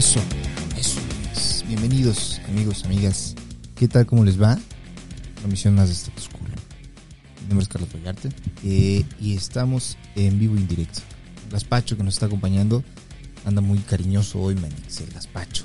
Eso, eso es. Bienvenidos, amigos, amigas. ¿Qué tal? ¿Cómo les va? Una misión más de Status Quo. Mi nombre es Carlos Vallarte eh, y estamos en vivo y en directo. Gaspacho que nos está acompañando anda muy cariñoso hoy, Manix, el Gaspacho.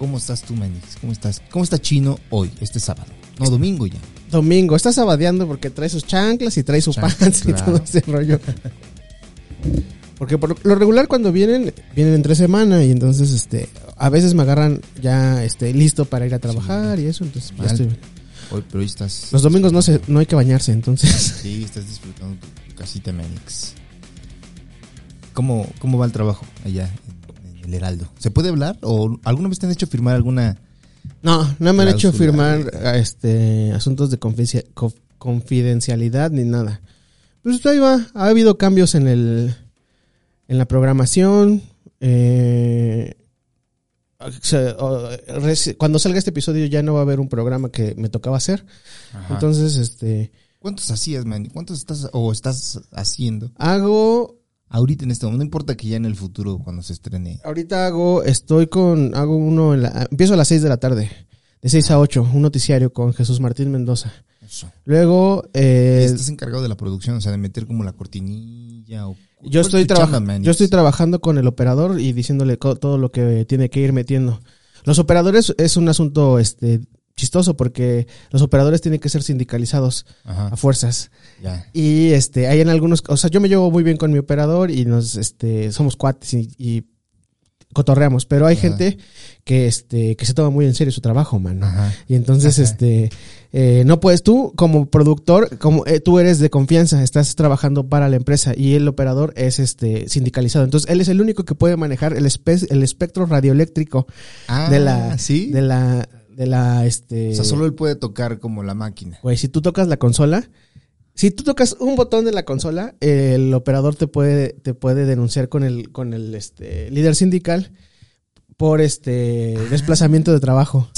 ¿Cómo estás tú, Manix? ¿Cómo estás? ¿Cómo está Chino hoy, este sábado? No, domingo ya. Domingo, está sabadeando porque trae sus chanclas y trae su Chanclas, pants y claro. todo ese rollo. Porque por lo regular cuando vienen, vienen entre semana y entonces este a veces me agarran ya este listo para ir a trabajar y eso, entonces ya estoy- Hoy, pero hoy estás... los domingos no se, no hay que bañarse, entonces. Sí, estás disfrutando tu, tu casita, Manix. ¿Cómo, ¿Cómo va el trabajo allá en, en el Heraldo? ¿Se puede hablar? ¿O alguna vez te han hecho firmar alguna... No, no me han hecho firmar este asuntos de confidencia- conf- confidencialidad ni nada. Pues ahí va, ha habido cambios en el en la programación. eh, cuando salga este episodio ya no va a haber un programa que me tocaba hacer. Entonces, este ¿Cuántos hacías, man? ¿Cuántos estás o estás haciendo? hago Ahorita en este momento, no importa que ya en el futuro, cuando se estrene. ahorita hago estoy con hago uno en la- empiezo a las 6 de la tarde, de 6 a 8, un noticiario con Jesús Martín Mendoza. Eso. Luego eh, ¿Estás encargado de la producción? O sea, de meter como la cortinilla o... Yo ¿Cuál estoy, es tu traba- chamba, Manix? yo estoy trabajando con el operador y diciéndole todo lo que tiene que ir metiendo. Los operadores es un asunto este chistoso porque los operadores tienen que ser sindicalizados Ajá, a fuerzas. ya. Y este hay en algunos, o sea, yo me llevo muy bien con mi operador y nos este somos cuates y, y cotorreamos, pero hay Ajá. gente que este que se toma muy en serio su trabajo, mano. Ajá. Y entonces, Ajá. este, eh, no puedes tú como productor, como eh, tú eres de confianza, estás trabajando para la empresa y el operador es este sindicalizado. Entonces, él es el único que puede manejar el, espe- el espectro radioeléctrico Ah, de la, ¿sí? de la, de la, este, O sea, solo él puede tocar como la máquina. güey, si tú tocas la consola, si tú tocas un botón de la consola, el operador te puede, te puede denunciar con el, con el, este, líder sindical por este desplazamiento de trabajo.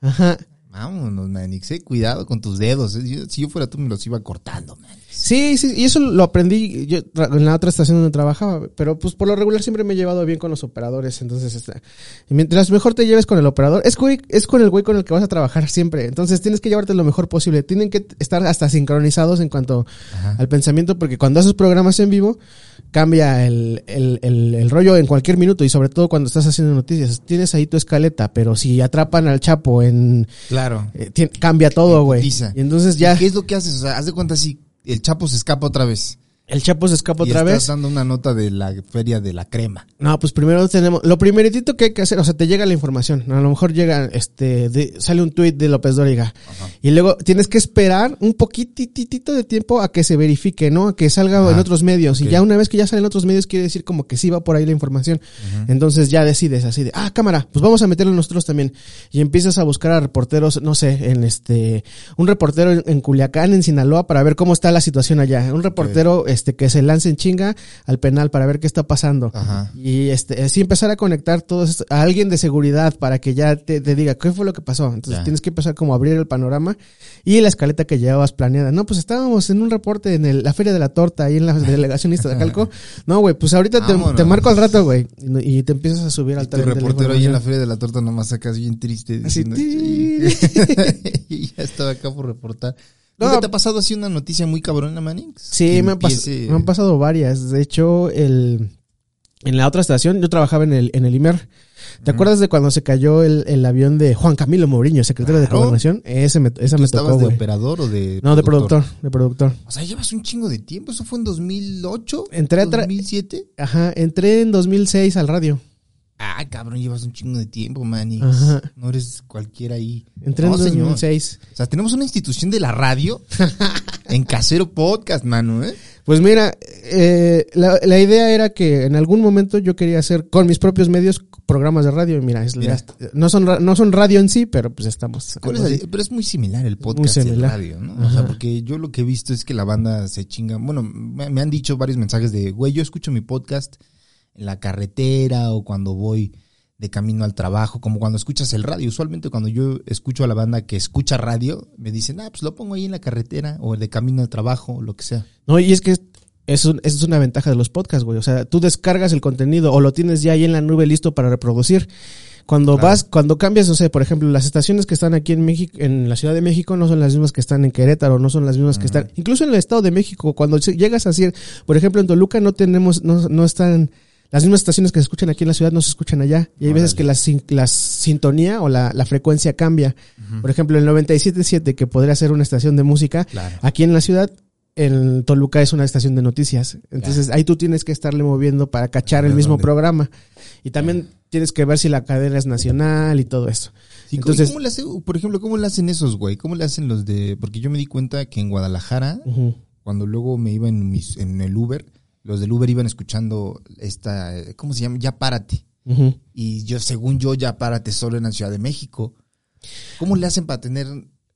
Ajá. Vámonos, Manix, eh. Cuidado con tus dedos. eh. Si yo fuera tú, me los iba cortando, Manix. Sí, sí, y eso lo aprendí yo en la otra estación donde trabajaba, pero pues por lo regular siempre me he llevado bien con los operadores, entonces este, mientras mejor te lleves con el operador, es es con el güey con el que vas a trabajar siempre, entonces tienes que llevarte lo mejor posible, tienen que estar hasta sincronizados en cuanto Ajá. al pensamiento, porque cuando haces programas en vivo, cambia el, el, el, el rollo en cualquier minuto y sobre todo cuando estás haciendo noticias, tienes ahí tu escaleta, pero si atrapan al Chapo en... Claro. eh, cambia todo, güey. Y entonces ya ¿Qué es lo que haces? O sea, haz de cuenta si el Chapo se escapa otra vez. El Chapo se escapa y otra estás vez. dando una nota de la feria de la crema. No, pues primero tenemos, lo primeritito que hay que hacer, o sea, te llega la información, a lo mejor llega, este, de- sale un tuit de López Dóriga, y luego tienes que esperar un poquititito de tiempo a que se verifique, ¿no? A que salga Ajá. en otros medios, y ya una vez que ya sale en otros medios quiere decir como que sí va por ahí la información, entonces ya decides así de, ah, cámara, pues vamos a meterlo nosotros también, y empiezas a buscar a reporteros, no sé, en este, un reportero en, en Culiacán, en Sinaloa, para ver cómo está la situación allá, un reportero, este, que se lance en chinga al penal para ver qué está pasando. Ajá. Y este, así empezar a conectar todos a alguien de seguridad para que ya te, te diga qué fue lo que pasó. Entonces Ya. tienes que empezar como a abrir el panorama y la escaleta que llevabas planeada. No, pues estábamos en un reporte en el- la Feria de la Torta, ahí en la delegación Iztacalco. No, güey, pues ahorita te, marco al rato, güey. Y, y te empiezas a subir al Y tu de reportero ahí en la feria de la torta nomás sacas bien triste Así, diciendo, ti. "Sí". y ya estaba acá por reportar. No. ¿Nunca te ha pasado así una noticia muy cabrona, Manix? Sí, me han, empiece- me han pasado varias. De hecho, el, en la otra estación, yo trabajaba en el, en el IMER. ¿Te acuerdas de cuando se cayó el, el avión de Juan Camilo Mourinho, secretario de. Gobernación? Ese me, esa ¿Tú me tocó, de güey. operador o de No, de productor, de productor. O sea, llevas un chingo de tiempo. ¿Eso fue en 2008? Entré a tra- 2007? Ajá, entré en 2006 al radio. Ah, cabrón, llevas un chingo de tiempo, Manix. Ajá. No eres cualquiera ahí. Entré No, en señor. 2006. O sea, tenemos una institución de la radio en Casero Podcast, mano, ¿eh? Pues mira, eh, la, la idea era que en algún momento yo quería hacer con mis propios medios programas de radio. Y Mira, es- Mira. ya- no, son, no son radio en sí, pero pues estamos. ¿Cuál es algo la- pero es muy similar el podcast y radio, ¿no? O sea, porque yo lo que he visto es que la banda se chinga. Bueno, me, me han dicho varios mensajes de, güey, yo escucho mi podcast en la carretera o cuando voy de camino al trabajo, como cuando escuchas el radio. Usualmente cuando yo escucho a la banda que escucha radio, me dicen, ah, pues lo pongo ahí en la carretera o de camino al trabajo o lo que sea. No, y es que es, un- esa es una ventaja de los podcasts, güey. O sea, tú descargas el contenido o lo tienes ya ahí en la nube listo para reproducir. Cuando Claro. vas, cuando cambias, no sé, por ejemplo, las estaciones que están aquí en México, en la Ciudad de México, no son las mismas que están en Querétaro, no son las mismas que están, incluso en el Estado de México, cuando llegas a decir, por ejemplo, en Toluca no tenemos, no, no están, las mismas estaciones que se escuchan aquí en la ciudad no se escuchan allá. Y hay veces que la, la sintonía o la, la frecuencia cambia. Por ejemplo, el 97.7, que podría ser una estación de música, Claro. Aquí en la ciudad, en Toluca es una estación de noticias. Entonces ahí tú tienes que estarle moviendo para cachar el mismo dónde. programa. Y también tienes que ver si la cadena es nacional y todo eso. Sí, Entonces- ¿cómo le hace, por ejemplo, cómo le hacen esos, güey? ¿Cómo le hacen los de...? Porque yo me di cuenta que en Guadalajara, cuando luego me iba en, mis, en el Uber, los del Uber iban escuchando esta... ¿Cómo se llama? Ya párate. Y yo, según yo, ya párate solo en la Ciudad de México. ¿Cómo le hacen para tener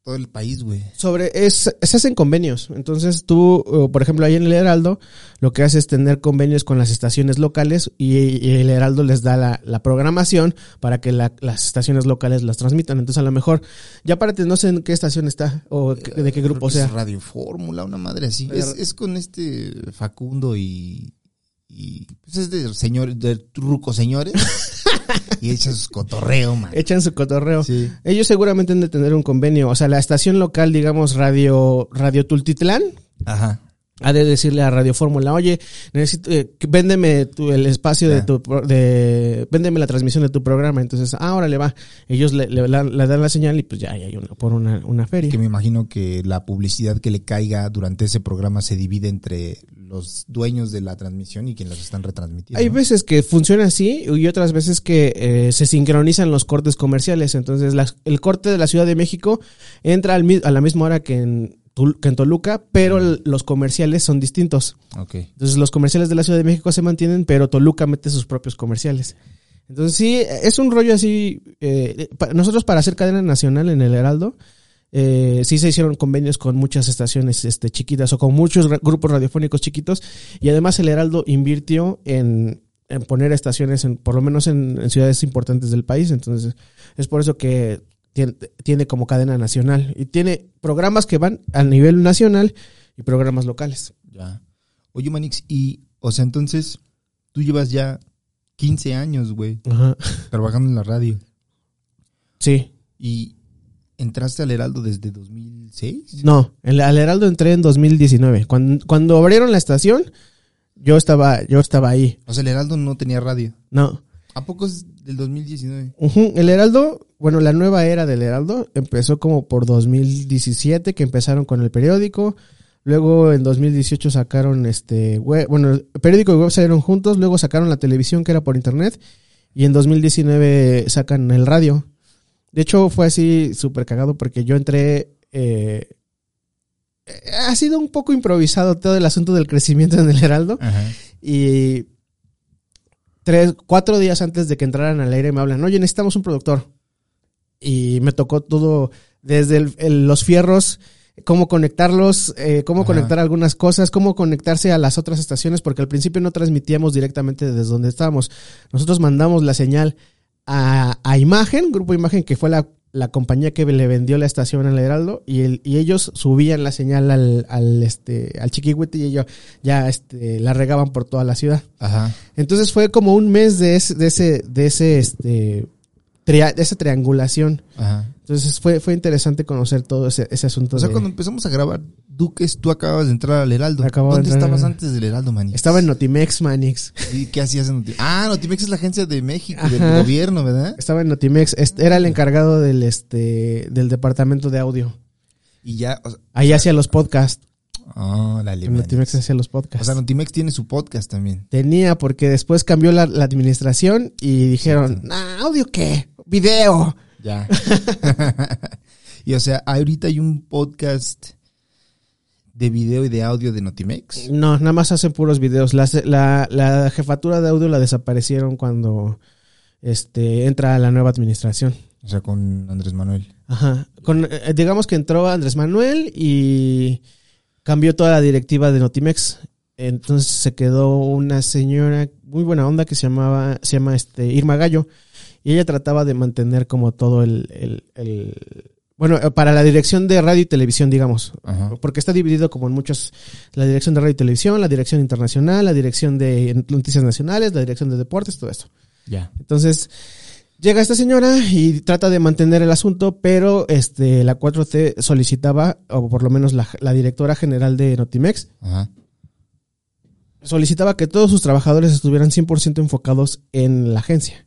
todo el país, güey? Sobre, es, se hacen convenios. Entonces tú, eh, por ejemplo, ahí en el Heraldo, lo que hace es tener convenios con las estaciones locales y, y el Heraldo les da la, la programación para que la- las estaciones locales las transmitan. Entonces a lo mejor, ya para no sé en qué estación está o qué- de qué Creo grupo que sea. Es Radio Fórmula, una madre así. Es con este Facundo y... y pues es de señor, de ruco señores. y echa sus cotorreo, man. Echan su cotorreo. Sí. Ellos seguramente han de tener un convenio. O sea, la estación local, digamos, Radio, Radio Tultitlán, Ajá. Ha de decirle a Radio Fórmula, oye, necesito, eh, véndeme tu- el espacio de Ya. tu, de, véndeme la transmisión de tu programa. Entonces, ah, órale, va. Ellos le, le, la- le dan la señal y pues ya hay una, por una, una feria. Que me imagino que la publicidad que le caiga durante ese programa se divide entre los dueños de la transmisión y quienes los están retransmitiendo. Hay ¿no? veces que funciona así y otras veces que eh, se sincronizan los cortes comerciales. Entonces, las- el corte de la Ciudad de México entra al a la misma hora que en, que en Toluca, pero el- los comerciales son distintos. Entonces, los comerciales de la Ciudad de México se mantienen, pero Toluca mete sus propios comerciales. Entonces, sí, es un rollo así. eh, nosotros, para hacer cadena nacional en el Heraldo, eh, sí se hicieron convenios con muchas estaciones este, chiquitas o con muchos grupos radiofónicos chiquitos. Y además, el Heraldo invirtió en, en poner estaciones, en, por lo menos en, en ciudades importantes del país. Entonces, es por eso que tiene, tiene como cadena nacional. Y tiene programas que van a nivel nacional y programas locales. Ya. Oye, Manix, y, o sea, entonces, tú llevas ya 15 años, güey, Ajá. trabajando en la radio. Sí. Y entraste al Heraldo desde 2006. No, el, al Heraldo entré en 2019. Cuando, cuando abrieron la estación, yo estaba, yo estaba ahí. O sea, el Heraldo no tenía radio. No. ¿A poco es del 2019? Ujú, El Heraldo, bueno, la nueva era del Heraldo empezó como por 2017, que empezaron con el periódico. Luego en 2018 sacaron este web, bueno, el periódico y web salieron juntos, luego sacaron la televisión que era por internet y en 2019 sacan el radio. De hecho fue así súper cagado porque yo entré, eh, ha sido un poco improvisado todo el asunto del crecimiento en el Heraldo Ajá. y tres, cuatro días antes de que entraran al aire me hablan, oye, necesitamos un productor. Y me tocó todo, desde el- el- los fierros, cómo conectarlos, eh, cómo Ajá. conectar algunas cosas, cómo conectarse a las otras estaciones, porque al principio no transmitíamos directamente desde donde estábamos. Nosotros mandamos la señal a, a Imagen, Grupo Imagen, que fue la, la compañía que le vendió la estación al Heraldo, y, el, y ellos subían la señal al, al, este, al Chiquihuite y ellos ya este, la regaban por toda la ciudad. Ajá. Entonces fue como un mes de ese, de ese, de ese, este, tria- esa triangulación. Ajá. Entonces fue, fue interesante conocer todo ese, ese asunto. O sea, de- cuando empezamos a grabar Duques, tú acabas de entrar al Heraldo. ¿Dónde entrar estabas antes del Heraldo, Manix? Estaba en Notimex, Manix. ¿Y qué hacías en Notimex? Ah, Notimex es la agencia de México, del Ajá. gobierno, ¿verdad? Estaba en Notimex. Este, Era el encargado del, este, del departamento de audio. Y ya, o sea, Ahí hacía los podcasts. Oh, dale, En Notimex hacía los podcasts. O sea, Notimex tiene su podcast también. Tenía, porque después cambió la, la administración y dijeron, "Nah, ¿audio qué? Video. Ya. y o sea, ahorita hay un podcast de video y de audio de Notimex. No, nada más hacen puros videos. La, la, la jefatura de audio la desaparecieron cuando este entra la nueva administración. O sea, con Andrés Manuel. Ajá. Con, eh, digamos que entró Andrés Manuel y cambió toda la directiva de Notimex. Entonces se quedó una señora muy buena onda que se llamaba, se llama este Irma Gallo. Y ella trataba de mantener como todo el, el, el- Bueno, eh, para la dirección de radio y televisión, digamos. Ajá. Porque está dividido como en muchos, la dirección de radio y televisión, la dirección internacional, la dirección de noticias nacionales, la dirección de deportes, todo esto. Ya. Entonces, llega esta señora y trata de mantener el asunto, pero este, la 4T solicitaba, o por lo menos la, la directora general de Notimex, Ajá. solicitaba que todos sus trabajadores estuvieran 100% enfocados en la agencia.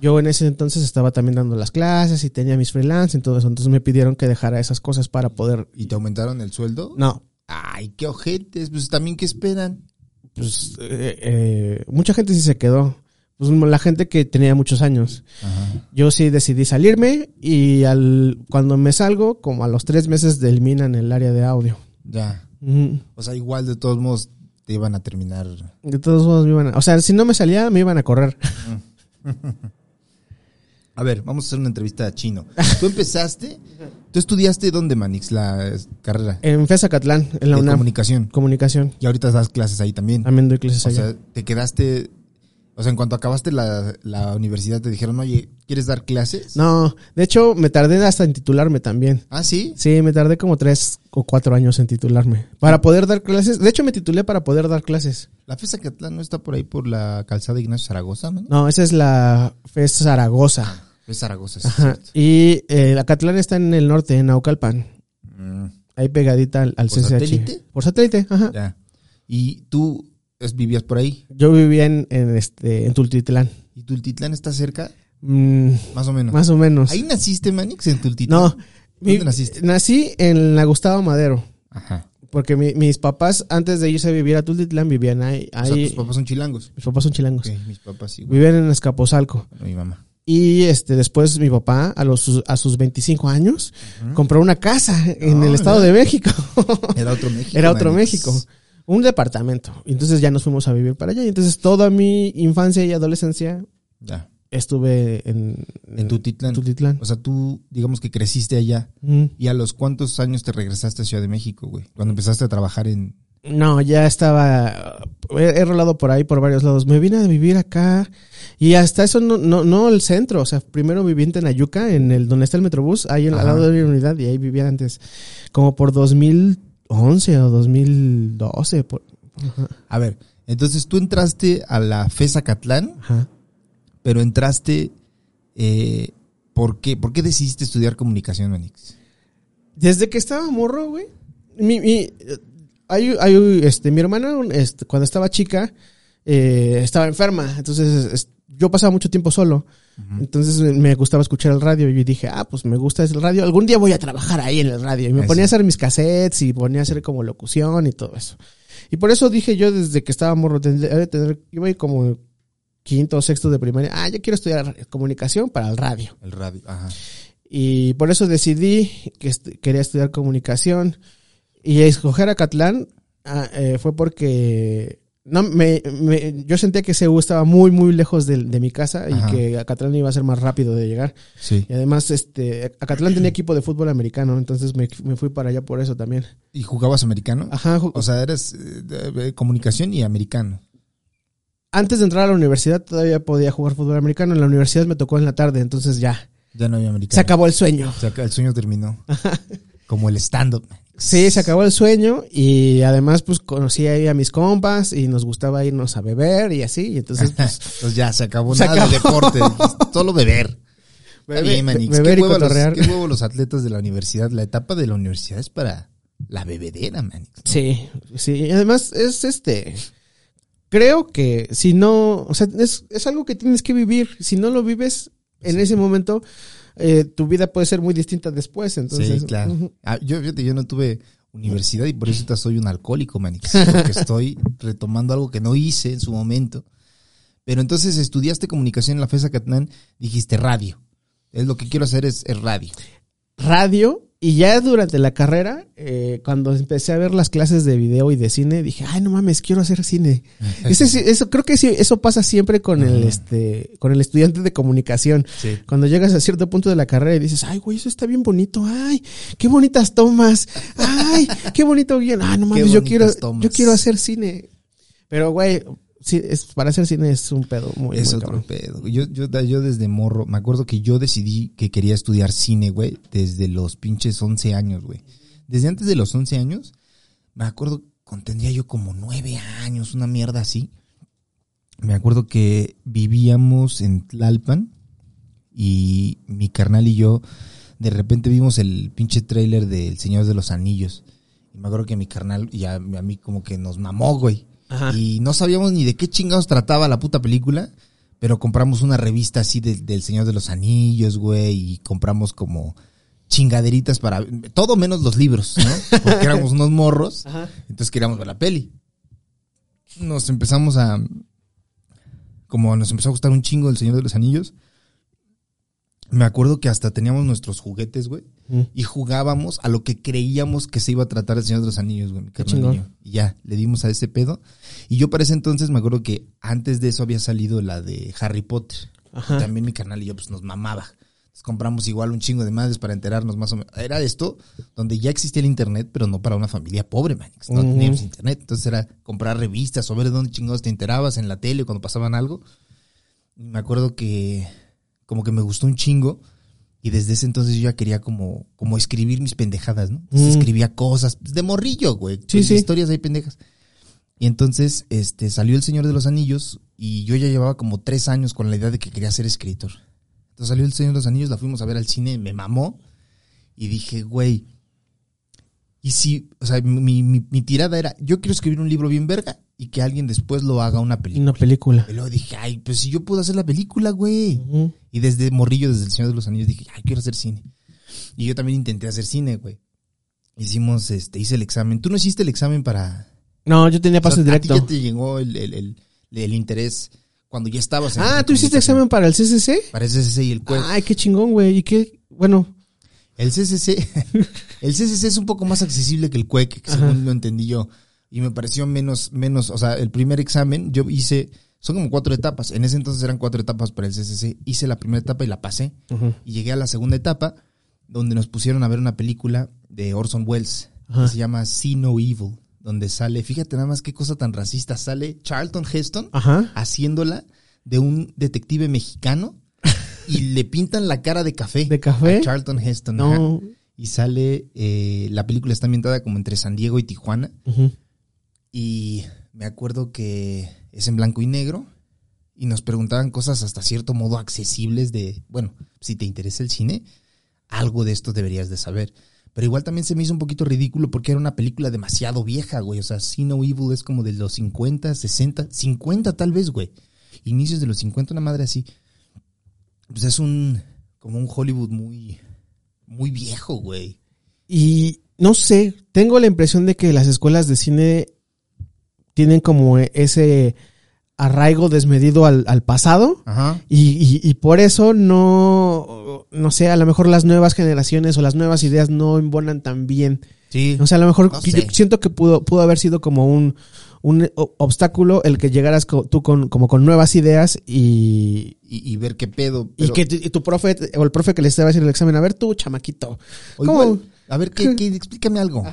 Yo en ese entonces estaba también dando las clases y tenía mis freelance y todo eso, entonces me pidieron que dejara esas cosas para poder... ¿Y te aumentaron el sueldo? No, Ay, qué ojetes. Pues también, ¿qué esperan? pues eh, eh, mucha gente sí se quedó. Pues la gente que tenía muchos años. Ajá. Yo sí decidí salirme y al cuando me salgo, como a los tres meses delminan el área de audio. Ya. O sea, igual de todos modos te iban a terminar. De todos modos me iban a, o sea, si no me salía me iban a correr. A ver, vamos a hacer una entrevista a Chino. ¿Tú empezaste? ¿Tú estudiaste dónde, Manix, la carrera? En FESA Catlán, en la de UNAM. comunicación. Comunicación. Y ahorita das clases ahí también. También doy clases O allá. sea, te quedaste. O sea, en cuanto acabaste la, la universidad, te dijeron, oye, ¿quieres dar clases? No, de hecho me tardé hasta en titularme también. Ah, sí. Sí, me tardé como tres o cuatro años en titularme. Para poder dar clases. De hecho me titulé para poder dar clases. La FESA Catlán no está por ahí por la calzada Ignacio Zaragoza, ¿no? No, esa es la FES Zaragoza. Es Zaragoza, sí, Ajá. Y eh, la Catlán está en el norte, en Naucalpan. Mm, Ahí pegadita al, al ¿Por CCH. satélite? Por satélite, ajá. ya. ¿Y tú vivías por ahí? Yo vivía en, en, este, en Tultitlán. ¿Y Tultitlán está cerca? Mm, Más o menos. más o menos. ¿Ahí naciste, Manix, en Tultitlán? No. ¿Dónde Mi- naciste? Nací en la Gustavo Madero. Ajá. Porque mi- mis papás, antes de irse a vivir a Tultitlán, vivían ahí. O sea, ahí tus papás son chilangos. Mis papás son chilangos. Ok, mis papás sí. Vivían en Escaposalco. Bueno, mi mamá. Y este después mi papá, a, los, a sus 25 años, compró una casa en el Estado de México. Era otro México. Era otro. México. Un departamento. Entonces ya nos fuimos a vivir para allá. Y entonces toda mi infancia y adolescencia Ya. estuve en, En. Tultitlán. O sea, tú, digamos que creciste allá. Mm. ¿Y a los cuántos años te regresaste a Ciudad de México, güey? Cuando empezaste a trabajar en... No, ya estaba. He, he rolado por ahí, por varios lados. Me vine a vivir acá. Y hasta eso no, no, no el centro. O sea, primero viví en Tenayuca, en el donde está el Metrobús, ahí en, al lado de la unidad. Y ahí vivía antes. Como por 2011 o 2012. por- A ver, entonces tú entraste a la FESA Catlán, ajá. pero entraste... Eh, ¿por, qué? ¿Por qué decidiste estudiar comunicación, Manix? Desde que estaba morro, güey. Mi, mi, hay, hay, este, mi hermana, este, cuando estaba chica, eh, estaba enferma. Entonces, es- yo pasaba mucho tiempo solo. Entonces me- gustaba escuchar el radio. Y dije, ah, pues me gusta el radio. Algún día voy a trabajar ahí en el radio. Y me Eso. ponía a hacer mis cassettes y ponía a hacer como locución y todo eso. Y por eso dije yo desde que estaba morro, tener, iba como quinto o sexto de primaria. Ah, yo quiero estudiar comunicación para el radio. El radio. Ajá. Y por eso decidí que est- quería estudiar comunicación. Y escoger a Catlán ah, eh, fue porque no me, me- yo sentía que CEU estaba muy, muy lejos de, de mi casa y Ajá. que Acatlán iba a ser más rápido de llegar. Sí. Y además, este, Acatlán tenía equipo de fútbol americano, entonces me, me fui para allá por eso también. ¿Y jugabas americano? Ajá, ju- O sea, eres eh, comunicación y americano. antes de entrar a la universidad todavía podía jugar fútbol americano. En la universidad me tocó en la tarde, entonces ya, Ya no había americano. se acabó el sueño. Se acabó- el sueño terminó. Como el stand-up. Sí, se acabó el sueño y además pues conocí ahí a mis compas y nos gustaba irnos a beber y así. Y entonces pues Pues ya, se acabó Se nada de acabó. deporte. Solo beber. Bebe- Manix. beber qué y huevo los, qué huevo los atletas de la universidad. La etapa de la universidad es para la bebedera, Manix. Sí, sí. Y además es este. Creo que si no. O sea, es, es algo que tienes que vivir. Si no lo vives en ese momento, eh, tu vida puede ser muy distinta después. Entonces, sí, claro. Ah, yo, fíjate, yo no tuve universidad y por eso soy un alcohólico, Manix. Porque estoy retomando algo que no hice en su momento. Pero entonces estudiaste comunicación en la FESA Catnán, dijiste radio. Es lo que quiero hacer es, es radio. Radio. Y ya durante la carrera, eh, cuando empecé a ver las clases de video y de cine, dije, ay, no mames, quiero hacer cine. Ese eso, creo que sí, eso pasa siempre con el, este, con el estudiante de comunicación. Sí. Cuando llegas a cierto punto de la carrera y dices, ay, güey, eso está bien bonito, ay, qué bonitas tomas, ay, qué bonito guion, ah, no mames, yo quiero, tomas. yo quiero hacer cine. Pero, güey, sí, es, para hacer cine es un pedo muy, es muy otro cabrón. pedo. Yo, yo, yo desde morro, me acuerdo que yo decidí que quería estudiar cine, güey, desde los pinches 11 años, güey. Desde antes de los 11 años, me acuerdo cuando tendría yo como 9 años, una mierda así. Me acuerdo que vivíamos en Tlalpan y mi carnal y yo de repente vimos el pinche trailer del Señor de los Anillos. Y me acuerdo que mi carnal y a, a mí como que nos mamó, güey. Ajá. Y no sabíamos ni de qué chingados trataba la puta película, pero compramos una revista así de- del Señor de los Anillos, güey, y compramos como chingaderitas para todo menos los libros, ¿no? Porque éramos unos morros, Ajá. entonces queríamos ver la peli. Nos empezamos a como nos empezó a gustar un chingo el Señor de los Anillos. Me acuerdo que hasta teníamos nuestros juguetes, güey, Mm. y jugábamos a lo que creíamos que se iba a tratar el Señor de los Anillos, güey, mi Qué carnal y chingón. yo. Y ya, le dimos a ese pedo. Y yo para ese entonces me acuerdo que antes de eso había salido la de Harry Potter. Ajá. Y también mi canal y yo pues nos mamaba. Entonces compramos igual un chingo de madres para enterarnos más o menos. Era esto donde ya existía el internet, pero no para una familia pobre, man. No teníamos internet. Entonces era comprar revistas o ver de dónde chingados te enterabas en la tele cuando pasaban algo. Y me acuerdo que como que me gustó un chingo. Y desde ese entonces yo ya quería como, como escribir mis pendejadas, ¿no? Entonces Mm. escribía cosas pues, de morrillo, güey. Sí, Pues, sí. Historias ahí pendejas. Y entonces, este, salió El Señor de los Anillos y yo ya llevaba como tres años con la idea de que quería ser escritor. Entonces salió El Señor de los Anillos, la fuimos a ver al cine, me mamó y dije, güey, y si, o sea, mi, mi, mi tirada era, yo quiero escribir un libro bien verga y que alguien después lo haga una película. una película. Y luego dije, ay, pues si yo puedo hacer la película, güey. Y desde morrillo, desde El Señor de los Anillos, dije, ay, quiero hacer cine. Y yo también intenté hacer cine, güey. Hicimos, este, hice el examen. ¿Tú no hiciste el examen para...? No, yo tenía o sea, pases ¿A ti directo. ya te llegó el, el, el, el interés cuando ya estabas en Ah, ¿tú hiciste examen para el CCC? Para el CCC y el CUEC. Ay, qué chingón, güey. ¿Y qué? Bueno, El CCC, el CCC es un poco más accesible que el CUEC, Ajá. según lo entendí yo. Y me pareció menos, menos, o sea, el primer examen yo hice, son como cuatro etapas. En ese entonces eran cuatro etapas para el CCC. Hice la primera etapa y la pasé. Y llegué a la segunda etapa, donde nos pusieron a ver una película de Orson Welles, que se llama See No Evil, donde sale, fíjate nada más qué cosa tan racista, sale Charlton Heston Ajá. haciéndola de un detective mexicano y le pintan la cara de café. ¿De café? a Charlton Heston. No. Y sale, eh, la película está ambientada como entre San Diego y Tijuana. Y me acuerdo que es en blanco y negro. Y nos preguntaban cosas hasta cierto modo accesibles de, bueno, si te interesa el cine, algo de esto deberías de saber. Pero igual también se me hizo un poquito ridículo porque era una película demasiado vieja, güey. O sea, See No Evil es como de los 50, 60, 50 tal vez, güey. Inicios de los 50, una madre así. Pues es un, como un Hollywood muy, muy viejo, güey. Y no sé, tengo la impresión de que las escuelas de cine tienen como ese arraigo desmedido al, al pasado. Ajá. Y, y- y por eso no, no sé, a lo mejor las nuevas generaciones o las nuevas ideas no embonan tan bien. Sí. O sea, a lo mejor No yo sé. siento que pudo, pudo haber sido como un, un obstáculo el que llegaras co- tú con, como con nuevas ideas y, y, y ver qué pedo. y que tu, y tu profe o el profe que le estaba haciendo el examen, a ver tú, chamaquito. ¿cómo? igual, a ver, ¿qué, qué? explícame algo.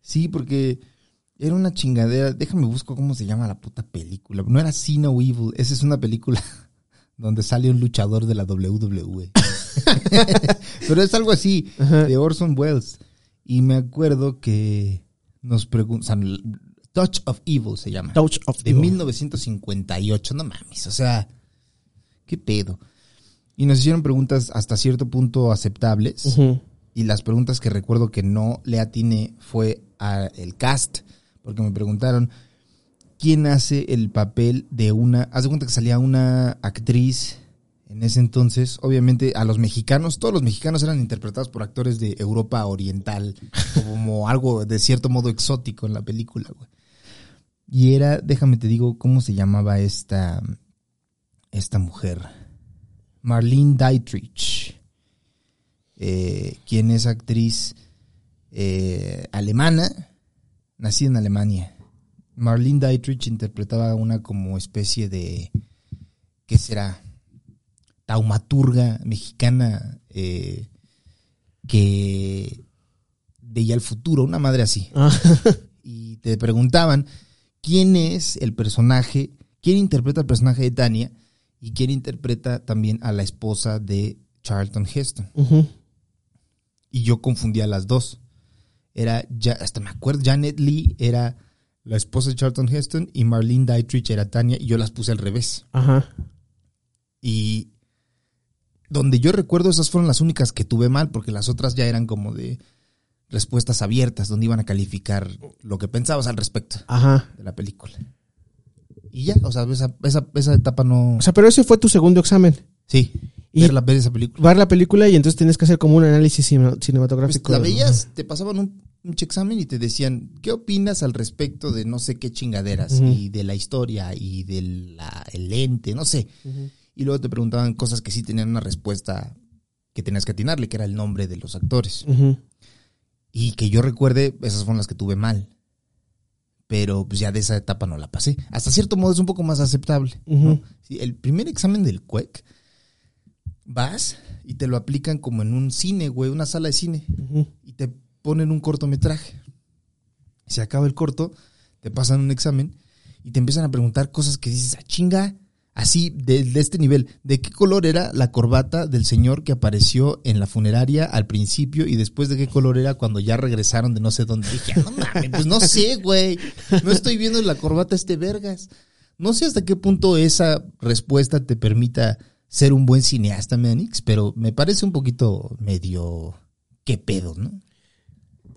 Sí, porque era una chingadera. Déjame busco cómo se llama la puta película. No era See No Evil. Esa es una película donde sale un luchador de la WWE. Pero es algo así, Ajá. de Orson Welles. Y me acuerdo que nos preguntan... Touch of Evil se llama. Touch of de Evil. 1958, no mames, o sea, qué pedo. Y nos hicieron preguntas hasta cierto punto aceptables. Y las preguntas que recuerdo que no le atiné fue a el cast, porque me preguntaron quién hace el papel de una. Haz de cuenta que salía una actriz en ese entonces. Obviamente, a los mexicanos, todos los mexicanos eran interpretados por actores de Europa Oriental, como algo de cierto modo exótico en la película, güey. Y era, déjame te digo, ¿cómo se llamaba esta, esta mujer? Marlene Dietrich eh, quien es actriz eh, alemana, nacida en Alemania. Marlene Dietrich interpretaba una como especie de, ¿qué será? Taumaturga mexicana eh, que veía el futuro, una madre así. Ah, Y te preguntaban quién es el personaje, quién interpreta el personaje de Tania y quién interpreta también a la esposa de Charlton Heston. Y yo confundía las dos. Era, ya, hasta me acuerdo, Janet Lee era la esposa de Charlton Heston y Marlene Dietrich era Tania y yo las puse al revés. Ajá. Y donde yo recuerdo esas fueron las únicas que tuve mal porque las otras ya eran como de respuestas abiertas donde iban a calificar lo que pensabas al respecto Ajá. de la película. Y ya, o sea, esa, esa, esa etapa no... O sea, pero ese fue tu segundo examen. sí, y- ver, la, ver esa película. Ver la película y entonces tienes que hacer como un análisis cine- Pues cinematográfico. la veías, te pasaban un, un examen y te decían, ¿qué opinas al respecto de no sé qué chingaderas? Ujú. Y de la historia y del lente, no sé. Ujú. Y luego te preguntaban cosas que sí tenían una respuesta que tenías que atinarle, que era el nombre de los actores. Ujú. Y que yo recuerde, esas fueron las que tuve mal. Pero pues ya de esa etapa no la pasé. Hasta cierto modo es un poco más aceptable. ¿no? Sí, el primer examen del CUEC, vas y te lo aplican como en un cine, güey, una sala de cine. Y te ponen un cortometraje. Se acaba el corto, te pasan un examen y te empiezan a preguntar cosas que dices, ah, chinga, así, de, de este nivel. ¿De qué color era la corbata del señor que apareció en la funeraria al principio y después de qué color era cuando ya regresaron de no sé dónde? Dije, ah, no mames, pues no sé, güey. No estoy viendo la corbata este vergas. No sé hasta qué punto esa respuesta te permita ser un buen cineasta, Manix, pero me parece un poquito medio... ¿Qué pedo, no?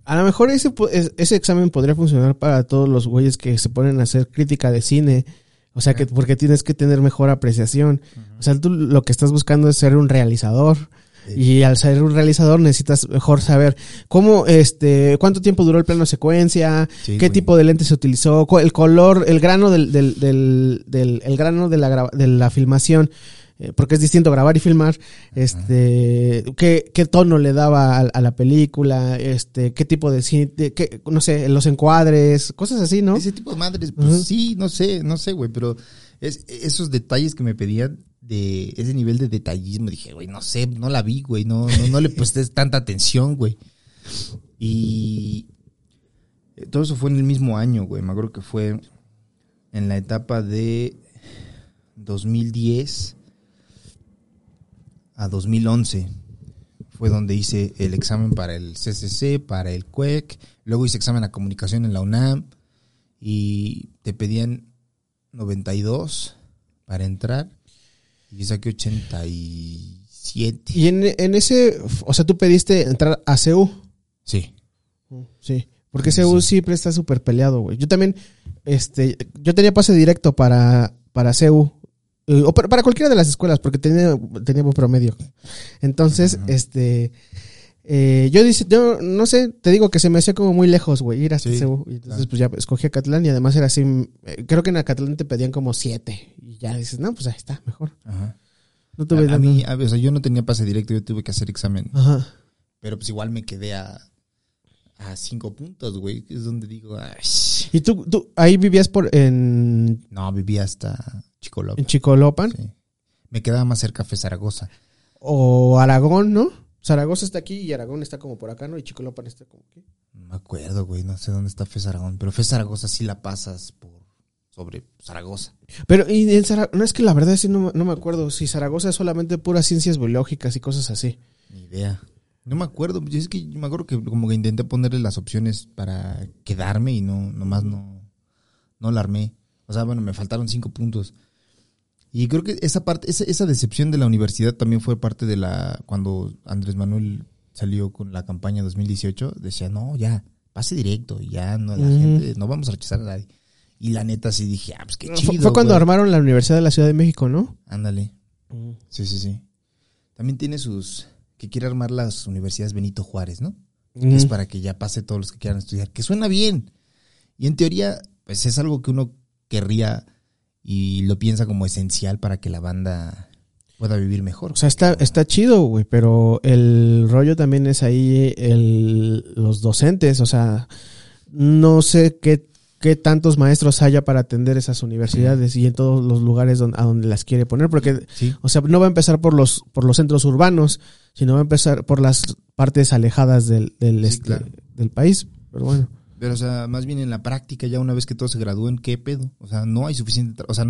A lo mejor ese, ese examen podría funcionar para todos los güeyes que se ponen a hacer crítica de cine. O sea, que porque tienes que tener mejor apreciación. O sea, tú lo que estás buscando es ser un realizador. Y al ser un realizador necesitas mejor saber cómo, este, cuánto tiempo duró el plano secuencia, Sí, qué güey. tipo de lente se utilizó, el color, el grano del, del, del, del- el grano de la, de la filmación, eh, porque es distinto grabar y filmar, este, qué, qué tono le daba a, a la película, este, qué tipo de cine, qué- no sé, los encuadres, cosas así, ¿no? Ese tipo de madres, pues sí, no sé, no sé, güey, pero es, esos detalles que me pedían de ese nivel de detallismo, dije, güey, no sé, no la vi, güey, no, no, no le presté tanta atención, güey. Y todo eso fue en el mismo año, güey, me acuerdo que fue en la etapa de 2010 a 2011 fue donde hice el examen para el CCC, para el CUEC, luego hice examen a comunicación en la UNAM y te pedían 92 para entrar y saqué 87. Y en, en ese, o sea, tú pediste entrar a CEU. Sí. Sí. Porque Sí, CEU siempre está súper peleado, güey. Yo también, este, yo tenía pase directo para, para CEU. Eh, o para, para cualquiera de las escuelas, porque tenía, tenía buen promedio. Entonces, este, eh, yo dice, yo no sé, te digo que se me hacía como muy lejos, güey, ir hasta Sí. Y entonces, claro. pues ya escogí Acatlán y además era así, eh, creo que en Acatlán te pedían como siete. Y ya dices, no, pues ahí está, mejor. Ajá. No tuve A, a mí, a o sea, yo no tenía pase directo, yo tuve que hacer examen. Ajá. Pero pues igual me quedé a, a cinco puntos, güey. que Es donde digo, "Ay, Y tú, tú ahí vivías por, en, no, viví hasta Chicolopa. en Chicolopan. Sí. Me quedaba más cerca Fe Zaragoza. o Aragón, ¿no? Zaragoza está aquí y Aragón está como por acá, ¿no? Y Chicolopan está como aquí. No me acuerdo, güey. No sé dónde está Fe Zaragón. Pero Fe Zaragoza sí la pasas por sobre Zaragoza. Pero, y en Zaragoza, no es que la verdad sí no, no me acuerdo si Zaragoza es solamente puras ciencias biológicas y cosas así. Ni idea. No me acuerdo. yo Es que yo me acuerdo que como que intenté ponerle las opciones para quedarme y no, nomás no, no la armé. O sea, bueno, me faltaron cinco puntos. Y creo que esa parte, esa, esa decepción de la universidad también fue parte de la, cuando Andrés Manuel salió con la campaña 2018, decía, no, ya, pase directo, ya no, la gente, no vamos a rechazar a nadie. Y la neta sí dije, ah, pues qué Fue- chido. fue cuando güey". armaron la Universidad de la Ciudad de México, ¿no? Ándale. Sí, sí, sí. También tiene sus, que quiere armar las universidades Benito Juárez, ¿no? que es para que ya pase todos los que quieran estudiar, que suena bien. Y en teoría, pues es algo que uno querría y lo piensa como esencial para que la banda pueda vivir mejor. O sea, está, está chido, güey, pero el rollo también es ahí el, los docentes, o sea, no sé qué, qué tantos maestros haya para atender esas universidades y en todos los lugares donde, a donde las quiere poner, porque sí, O sea, no va a empezar por los, por los centros urbanos, sino va a empezar por las partes alejadas del, del, Sí, este, claro. del país. Pero bueno. Pero, o sea, más bien en la práctica, ya una vez que todos se gradúen, ¿qué pedo? O sea, no hay suficiente... O sea,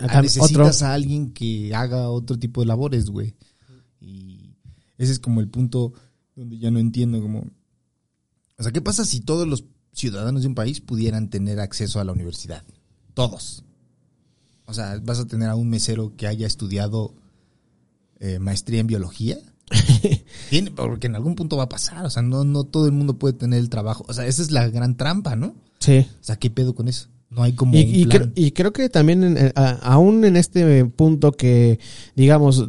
Acá, necesitas otro. a alguien que haga otro tipo de labores, güey. Y ese es como el punto donde ya no entiendo como... O sea, ¿qué pasa si todos los ciudadanos de un país pudieran tener acceso a la universidad? Todos. O sea, ¿vas a tener a un mesero que haya estudiado eh, maestría en biología? Tiene, porque en algún punto va a pasar. O sea, no, no todo el mundo puede tener el trabajo. O sea, esa es la gran trampa, ¿no? Sí. O sea, ¿qué pedo con eso? No hay como Y, un y plan. creo, y creo que también, en- a- aún en este punto que, digamos,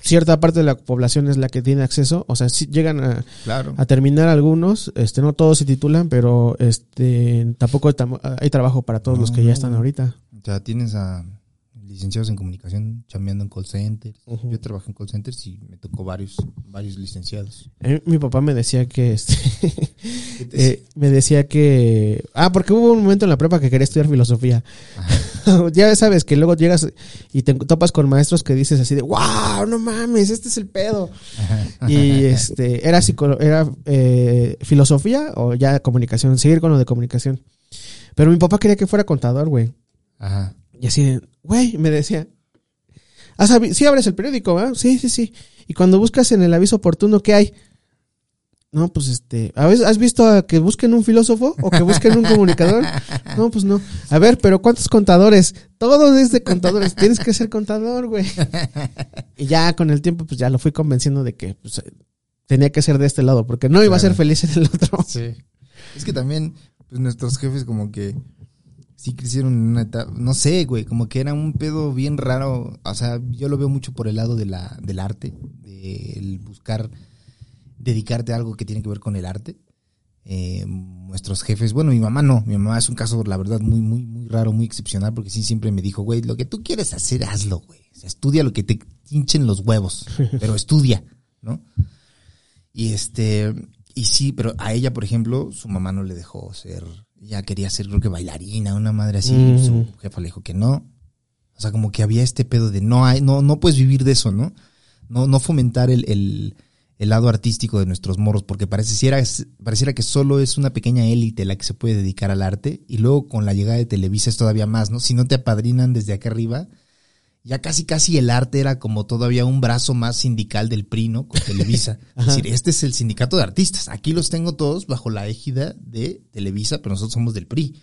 cierta parte de la población es la que tiene acceso, o sea, sí llegan a, Claro. a terminar algunos, este, no todos se titulan, pero este, tampoco hay trabajo para todos No, los que ya están ahorita. Sea, tienes a licenciados en comunicación chambeando en call centers. Yo trabajé en call centers y me tocó varios, varios licenciados. Mí- mi papá me decía que, este, ¿Qué te- eh, me decía que, ah, porque hubo un momento en la prepa que quería estudiar filosofía. ya sabes que luego llegas y te topas con maestros que dices así de, wow, no mames, este es el pedo. Y este, era psico- era eh, filosofía o ya comunicación, seguir con lo de comunicación. Pero mi papá quería que fuera contador, güey. Ajá. Y así, de, güey, me decía, "¿Has abi- sí abres el periódico, ¿verdad? Sí, sí, sí. Y cuando buscas en el aviso oportuno, ¿qué hay? No, pues este, ¿a veces ¿has visto a que busquen un filósofo o que busquen un comunicador? No, pues no. A ver, pero ¿cuántos contadores? Todo es de contadores. Tienes que ser contador, güey. Y ya con el tiempo, pues ya lo fui convenciendo de que pues, tenía que ser de este lado, porque no iba a ser feliz en el otro. Sí. Es que también, pues nuestros jefes como que sí crecieron en una etapa, no sé, güey, como que era un pedo bien raro. O sea, yo lo veo mucho por el lado de la, del arte, del buscar dedicarte a algo que tiene que ver con el arte. Eh, nuestros jefes, bueno, mi mamá no, mi mamá es un caso, la verdad, muy, muy, muy raro, muy excepcional, porque sí siempre me dijo, güey, lo que tú quieres hacer, hazlo, güey. O sea, estudia lo que te hinchen los huevos, pero estudia, ¿no? Y este, y sí, pero a ella, por ejemplo, su mamá no le dejó ser, ella quería ser, creo que bailarina, una madre así, Mm. su jefa le dijo que no. O sea, como que había este pedo de no hay, no, no puedes vivir de eso, ¿no? No, no fomentar el, el, el lado artístico de nuestros morros, porque pareciera, pareciera que solo es una pequeña élite la que se puede dedicar al arte, y luego con la llegada de Televisa es todavía más, ¿no? Si no te apadrinan desde acá arriba, ya casi casi el arte era como todavía un brazo más sindical del PRI, ¿no? Con Televisa. es decir, este es el sindicato de artistas. Aquí los tengo todos bajo la égida de Televisa, pero nosotros somos del PRI.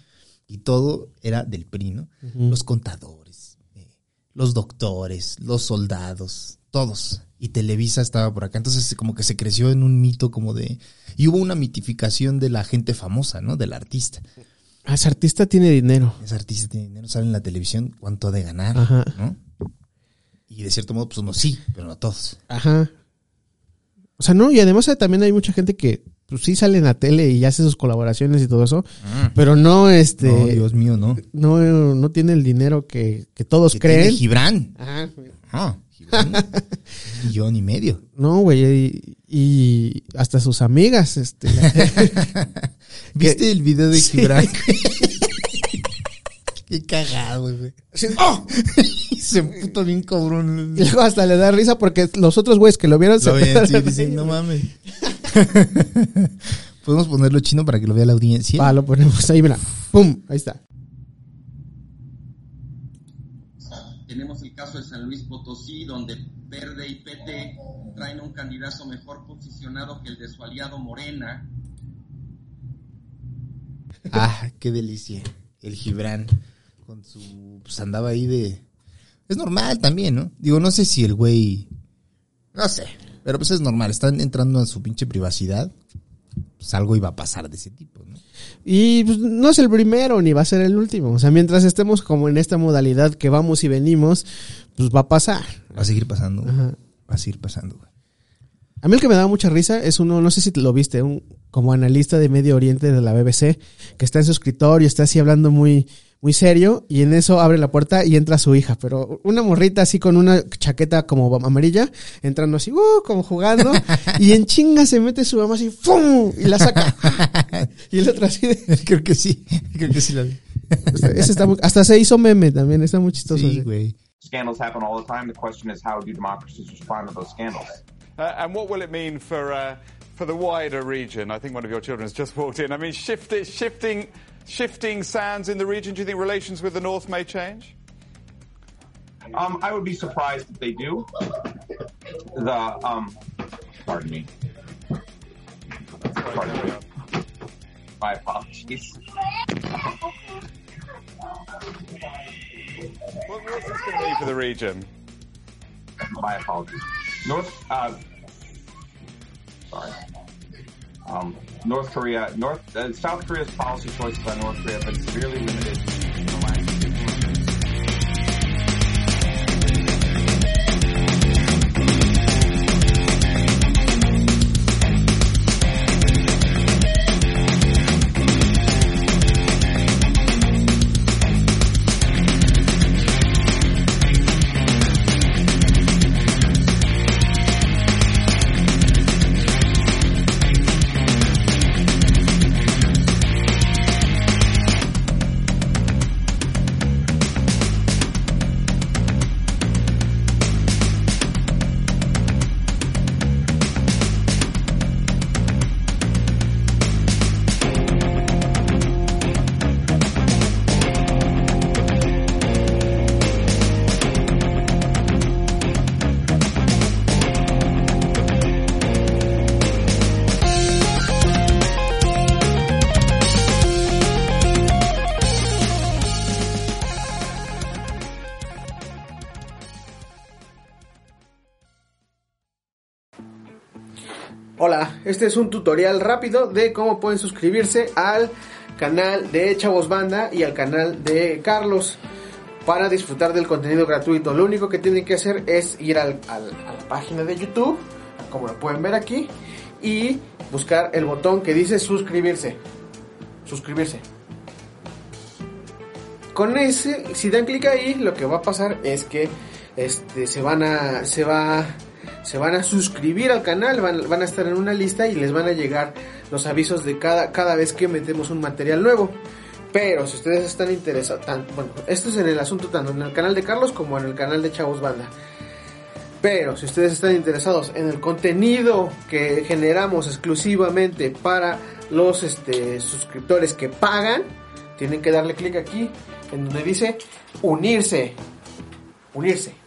Y todo era del PRI, ¿no? Los contadores, eh, los doctores, los soldados, todos. Y Televisa estaba por acá. Entonces como que se creció en un mito como de... Y hubo una mitificación de la gente famosa, ¿no? Del artista. Ah, Ese artista tiene dinero. Ese artista tiene dinero, sale en la televisión, cuánto ha de ganar, Ajá. ¿no? Y de cierto modo, pues uno sí, pero no todos. Ajá. O sea, no, y además eh, también hay mucha gente que pues sí sale en la tele y hace sus colaboraciones y todo eso, pero no este No, Dios mío, no. no, no tiene el dinero que, que todos Que creen. tiene Gibran. Ajá. Ah, Gibran. Un millón y medio. No, güey, y, y hasta sus amigas, este, ¿Viste el video de Sí. Gibran? Qué cagado, güey. ¡Oh! Se puto bien cabrón. y luego hasta le da risa porque los otros güeyes que lo vieron se ven, sí, dicen, no mames. Podemos ponerlo chino para que lo vea la audiencia. Va, lo ponemos ahí, mira. ¡Pum! Ahí está. Tenemos el caso de San Luis Potosí, donde Verde y PT traen un candidato mejor posicionado que el de su aliado Morena. Ah, qué delicia. El Gibran con su pues andaba ahí de es normal también, ¿no? Digo, no sé si el güey no sé, pero pues es normal, están entrando a su pinche privacidad. Pues algo iba a pasar de ese tipo, ¿no? Y pues, no es el primero ni va a ser el último. O sea, mientras estemos como en esta modalidad que vamos y venimos, pues va a pasar. Va a seguir pasando. güey. Ajá. Va a seguir pasando. güey. A mí el que me da mucha risa es uno, no sé si lo viste, un como analista de Medio Oriente de la BBC, que está en su escritorio, está así hablando muy, muy serio, y en eso abre la puerta y entra su hija, pero una morrita así con una chaqueta como amarilla, entrando así, uh, como jugando, y en chinga se mete su mamá así, ¡fum! y la saca. y el otro así de, Creo que sí, creo que sí la vi. ese está muy- hasta se hizo meme también, está muy chistoso. Sí, güey. Scandals happen all the time. The question is, how do democracies respond to those scandals? Uh, and what will it mean for uh, for the wider region? I think one of your children has just walked in. I mean, shifting, shifting, shifting sands in the region. Do you think relations with the North may change? Um, I would be surprised if they do. The um, pardon me. Pardon me. My apologies. What, what's this going to mean for the region? My apologies. North, uh, sorry. Um, North Korea, North, uh, South Korea's policy choices on North Korea have been severely limited este es un tutorial rápido de cómo pueden suscribirse al canal de Chavos Banda y al canal de Carlos para disfrutar del contenido gratuito. Lo único que tienen que hacer es ir al- a la página de YouTube, como lo pueden ver aquí, y buscar el botón que dice suscribirse. Suscribirse. Con ese, si dan clic ahí, lo que va a pasar es que este, se van a, se va, se van a suscribir al canal, van, van a estar en una lista y les van a llegar los avisos de cada, cada vez que metemos un material nuevo. Pero si ustedes están interesados, bueno, esto es en el asunto tanto en el canal de Carlos como en el canal de Chavos Banda. Pero si ustedes están interesados en el contenido que generamos exclusivamente para los este, suscriptores que pagan, tienen que darle clic aquí en donde dice unirse. Unirse.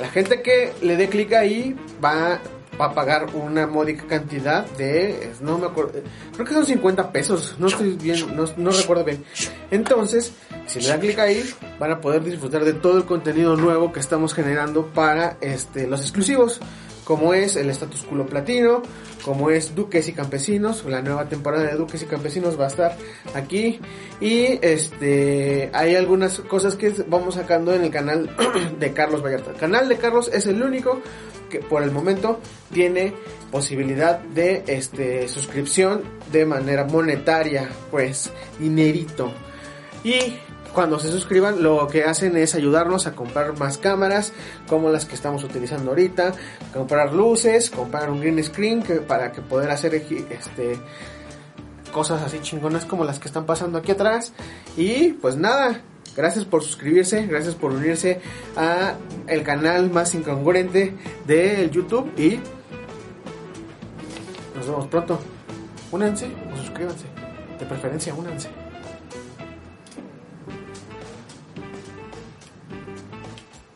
La gente que le dé clic ahí va, a pagar una módica cantidad de, no me acuerdo, creo que son 50 pesos, no estoy bien, no, no recuerdo bien. Entonces, si le dan clic ahí, van a poder disfrutar de todo el contenido nuevo que estamos generando para este, los exclusivos, como es el Status Culo Platino, como es Duques y Campesinos, la nueva temporada de Duques y Campesinos va a estar aquí y este hay algunas cosas que vamos sacando en el canal de Carlos Vallarta. El canal de Carlos es el único que por el momento tiene posibilidad de este suscripción de manera monetaria, pues dinerito. Y cuando se suscriban lo que hacen es ayudarnos a comprar más cámaras como las que estamos utilizando ahorita, comprar luces, comprar un green screen que, para que poder hacer este cosas así chingonas como las que están pasando aquí atrás y pues nada Gracias por suscribirse, gracias por unirse a el canal más incongruente de YouTube y nos vemos pronto. Únanse o suscríbanse. De preferencia, únanse.